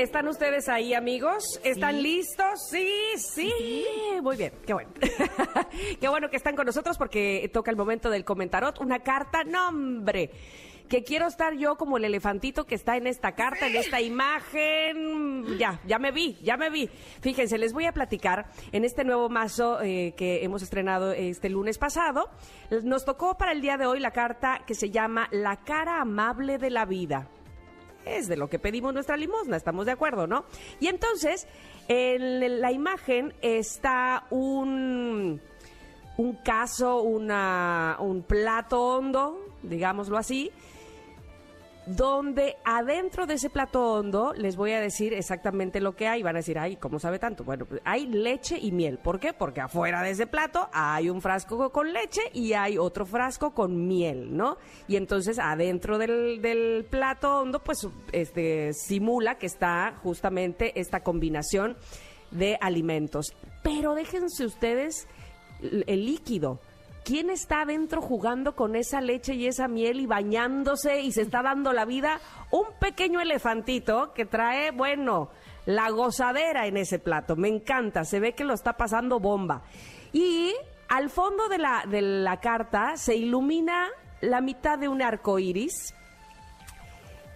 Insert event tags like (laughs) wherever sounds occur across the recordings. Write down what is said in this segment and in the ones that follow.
¿Están ustedes ahí, amigos? ¿Están listos? Sí, sí. Muy bien, qué bueno. (laughs) qué bueno que están con nosotros porque toca el momento del comentarot. Una carta, nombre. Que quiero estar yo como el elefantito que está en esta carta, en esta imagen. Ya, ya me vi, ya me vi. Fíjense, les voy a platicar en este nuevo mazo eh, que hemos estrenado este lunes pasado. Nos tocó para el día de hoy la carta que se llama La cara amable de la vida es de lo que pedimos nuestra limosna, estamos de acuerdo, ¿no? Y entonces, en la imagen está un, un caso, una, un plato hondo, digámoslo así, donde adentro de ese plato hondo les voy a decir exactamente lo que hay. Van a decir, ay, ¿cómo sabe tanto? Bueno, hay leche y miel. ¿Por qué? Porque afuera de ese plato hay un frasco con leche y hay otro frasco con miel, ¿no? Y entonces adentro del, del plato hondo, pues este, simula que está justamente esta combinación de alimentos. Pero déjense ustedes el líquido ¿quién está adentro jugando con esa leche y esa miel y bañándose y se está dando la vida? Un pequeño elefantito que trae, bueno, la gozadera en ese plato. Me encanta, se ve que lo está pasando bomba. Y al fondo de la, de la carta se ilumina la mitad de un arco iris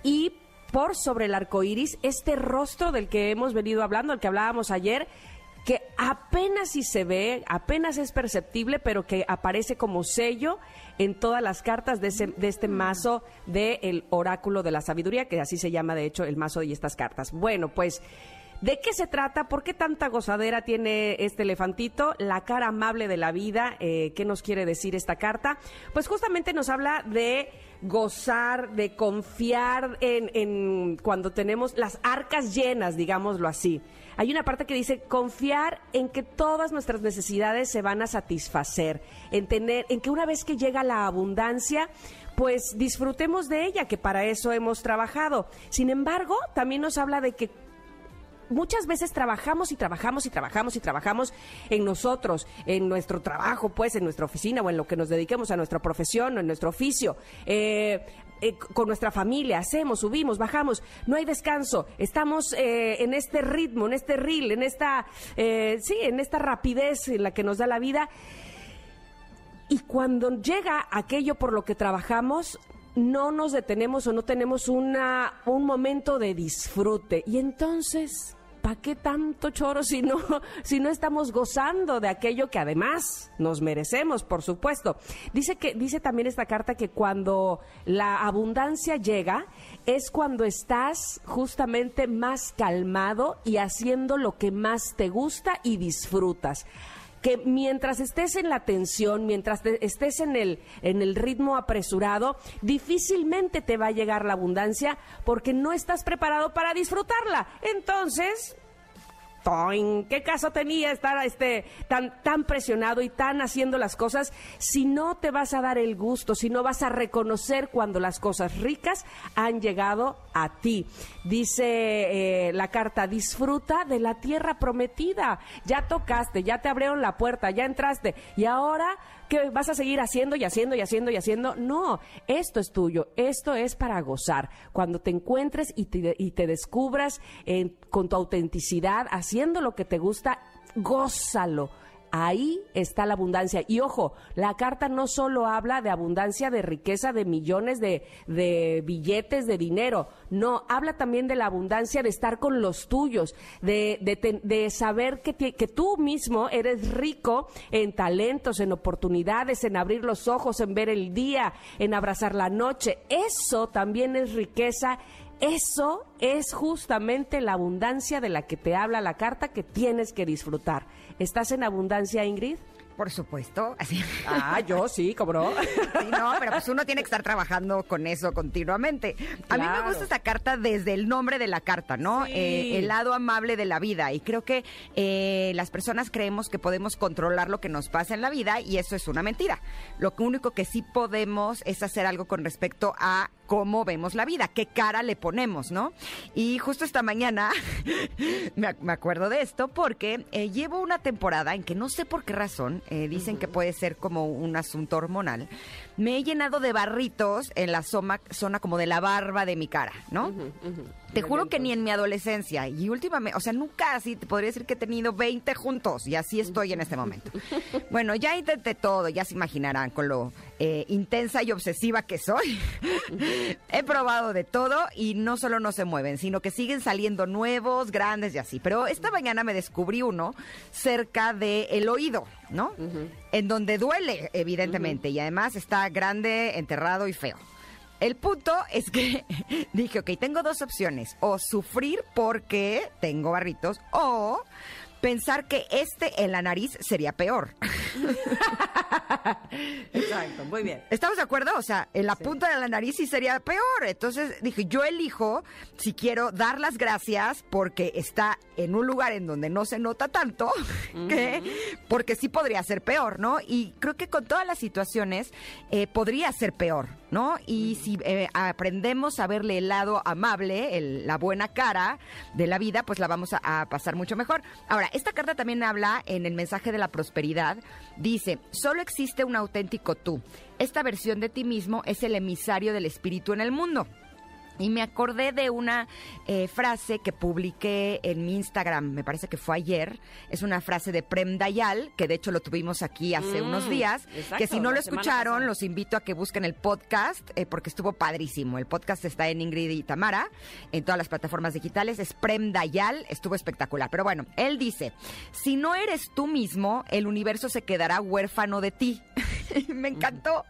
y por sobre el arco iris este rostro del que hemos venido hablando, el que hablábamos ayer, que apenas si se ve, apenas es perceptible, pero que aparece como sello en todas las cartas de, este mazo del oráculo de la sabiduría, que así se llama de hecho el mazo y estas cartas. Bueno, pues... ¿De qué se trata? ¿Por qué tanta gozadera tiene este elefantito? La cara amable de la vida. Eh, ¿Qué nos quiere decir esta carta? Pues justamente nos habla de gozar, de confiar en, en cuando tenemos las arcas llenas, digámoslo así hay una parte que dice confiar en que todas nuestras necesidades se van a satisfacer, en tener, en que una vez que llega la abundancia, pues disfrutemos de ella, que para eso hemos trabajado. Sin embargo, también nos habla de que muchas veces trabajamos y trabajamos y trabajamos y trabajamos en nosotros, en nuestro trabajo, pues, en nuestra oficina o en lo que nos dediquemos a nuestra profesión o en nuestro oficio. Eh, eh, con nuestra familia, hacemos, subimos, bajamos, no hay descanso, estamos eh, en este ritmo, en este reel, en esta, eh, sí, en esta rapidez en la que nos da la vida. Y cuando llega aquello por lo que trabajamos, no nos detenemos o no tenemos una, un momento de disfrute. Y entonces ¿para qué tanto choro si no, (laughs) si no estamos gozando de aquello que además nos merecemos, por supuesto? Dice que, dice también esta carta que cuando la abundancia llega, es cuando estás justamente más calmado y haciendo lo que más te gusta y disfrutas que mientras estés en la tensión, mientras estés en el, en el ritmo apresurado, difícilmente te va a llegar la abundancia porque no estás preparado para disfrutarla. Entonces, ¿Qué caso tenía estar este, tan, presionado y tan haciendo las cosas si no te vas a dar el gusto, si no vas a reconocer cuando las cosas ricas han llegado a ti? Dice eh, la carta, disfruta de la tierra prometida. Ya tocaste, ya te abrieron la puerta, ya entraste y ahora que vas a seguir haciendo y haciendo y haciendo y haciendo. No, esto es tuyo, esto es para gozar. Cuando te encuentres y te, y te descubras con tu autenticidad, haciendo lo que te gusta, gózalo Ahí está la abundancia. Y ojo, la carta no solo habla de abundancia de riqueza, de millones de, billetes de dinero. No, habla también de la abundancia de estar con los tuyos, de, de, saber que, que tú mismo eres rico en talentos, en oportunidades, en abrir los ojos, en ver el día, en abrazar la noche. Eso también es riqueza eso es justamente la abundancia de la que te habla la carta que tienes que disfrutar. ¿Estás en abundancia, Ingrid? Por supuesto. Ah, yo sí, cobró. (laughs) Sí, no, pero pues uno tiene que estar trabajando con eso continuamente. A mí me gusta esta carta desde el nombre de la carta, ¿no? Eh, el lado amable de la vida. Y creo que eh, las personas creemos que podemos controlar lo que nos pasa en la vida y eso es una mentira. Lo único que sí podemos es hacer algo con respecto a cómo vemos la vida, qué cara le ponemos, ¿no? Y justo esta mañana (laughs) me, acuerdo de esto porque eh, llevo una temporada en que no sé por qué razón eh, dicen que puede ser como un asunto hormonal, me he llenado de barritos en la zona, zona como de la barba de mi cara, ¿no? Te juro que ni en mi adolescencia y últimamente, o sea, nunca así, te podría decir que he tenido 20 juntos y así estoy en este momento. Bueno, ya intenté todo, ya se imaginarán con lo eh, intensa y obsesiva que soy. (laughs) he probado de todo y no solo no se mueven, sino que siguen saliendo nuevos, grandes y así. Pero esta mañana me descubrí uno cerca del el oído, ¿no? En donde duele, evidentemente, y además está grande, enterrado y feo. El punto es que (laughs) dije, ok, tengo dos opciones, o sufrir porque tengo barritos, o pensar que este en la nariz sería peor. (laughs) (laughs) Exacto, muy bien. ¿Estamos de acuerdo? O sea, en la punta de la nariz sí sería peor. Entonces dije, yo elijo si quiero dar las gracias porque está en un lugar en donde no se nota tanto, (laughs) que porque sí podría ser peor, ¿no? Y creo que con todas las situaciones eh, podría ser peor, ¿no? Y si eh, aprendemos a verle el lado amable, la buena cara de la vida, pues la vamos a pasar mucho mejor. Ahora, esta carta también habla en el mensaje de la prosperidad. Dice, solo existe un auténtico tú. Esta versión de ti mismo es el emisario del espíritu en el mundo. Y me acordé de una eh, frase que publiqué en mi Instagram, me parece que fue ayer. Es una frase de Prem Dayal, que de hecho lo tuvimos aquí hace mm, unos días. que si no lo escucharon, los invito a que busquen el podcast, eh, porque estuvo padrísimo. El podcast está en Ingrid y Tamara, en todas las plataformas digitales. Es Prem Dayal, estuvo espectacular. Pero bueno, él dice: Si no eres tú mismo, el universo se quedará huérfano de ti. (laughs) me encantó.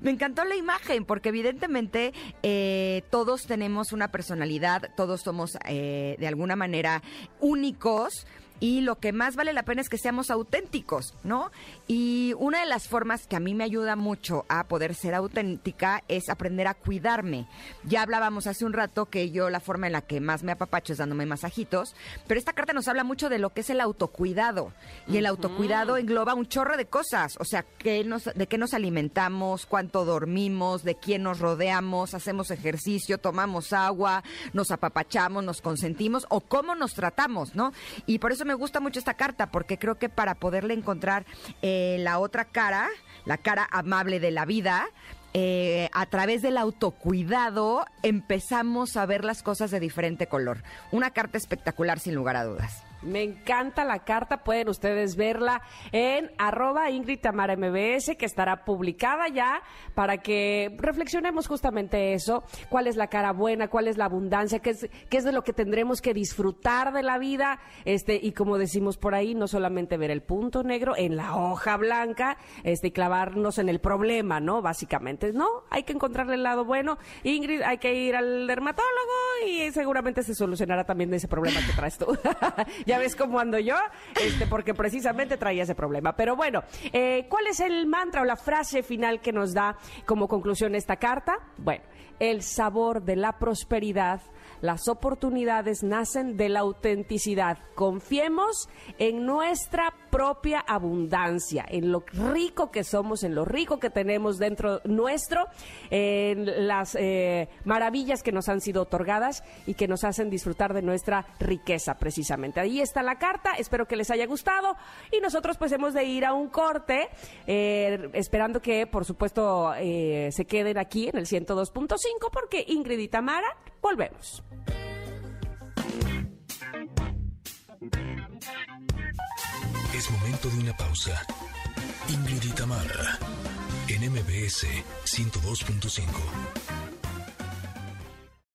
Me encantó la imagen, porque evidentemente eh, todos tenemos una personalidad, todos somos eh, de alguna manera únicos y lo que más vale la pena es que seamos auténticos, ¿no? Y una de las formas que a mí me ayuda mucho a poder ser auténtica es aprender a cuidarme. Ya hablábamos hace un rato que yo la forma en la que más me apapacho es dándome masajitos, pero esta carta nos habla mucho de lo que es el autocuidado. Y el autocuidado engloba un chorro de cosas, o sea, que nos, de qué nos alimentamos, cuánto dormimos, de quién nos rodeamos, hacemos ejercicio, tomamos agua, nos apapachamos, nos consentimos o cómo nos tratamos, ¿no? Y por eso me gusta mucho esta carta porque creo que para poderle encontrar eh, la otra cara, la cara amable de la vida, eh, a través del autocuidado empezamos a ver las cosas de diferente color. Una carta espectacular sin lugar a dudas. Me encanta la carta, pueden ustedes verla en arroba Ingrid Tamara MBS, que estará publicada ya para que reflexionemos justamente eso, cuál es la cara buena, cuál es la abundancia, qué es, qué es de lo que tendremos que disfrutar de la vida, este, y como decimos por ahí, no solamente ver el punto negro en la hoja blanca, este, y clavarnos en el problema, ¿no? Básicamente, no, hay que encontrarle el lado bueno. Ingrid, hay que ir al dermatólogo y seguramente se solucionará también ese problema que traes tú. (laughs) ya ves cómo ando yo, este, porque precisamente traía ese problema. Pero bueno, eh, ¿cuál es el mantra o la frase final que nos da como conclusión esta carta? Bueno, el sabor de la prosperidad las oportunidades nacen de la autenticidad. Confiemos en nuestra propia abundancia, en lo rico que somos, en lo rico que tenemos dentro nuestro, en las eh, maravillas que nos han sido otorgadas y que nos hacen disfrutar de nuestra riqueza precisamente. Ahí está la carta, espero que les haya gustado y nosotros pues hemos de ir a un corte, eh, esperando que por supuesto eh, se queden aquí en el 102.5 porque Ingrid y Tamara volvemos. Momento de una pausa. Ingrid y en MBS 102.5.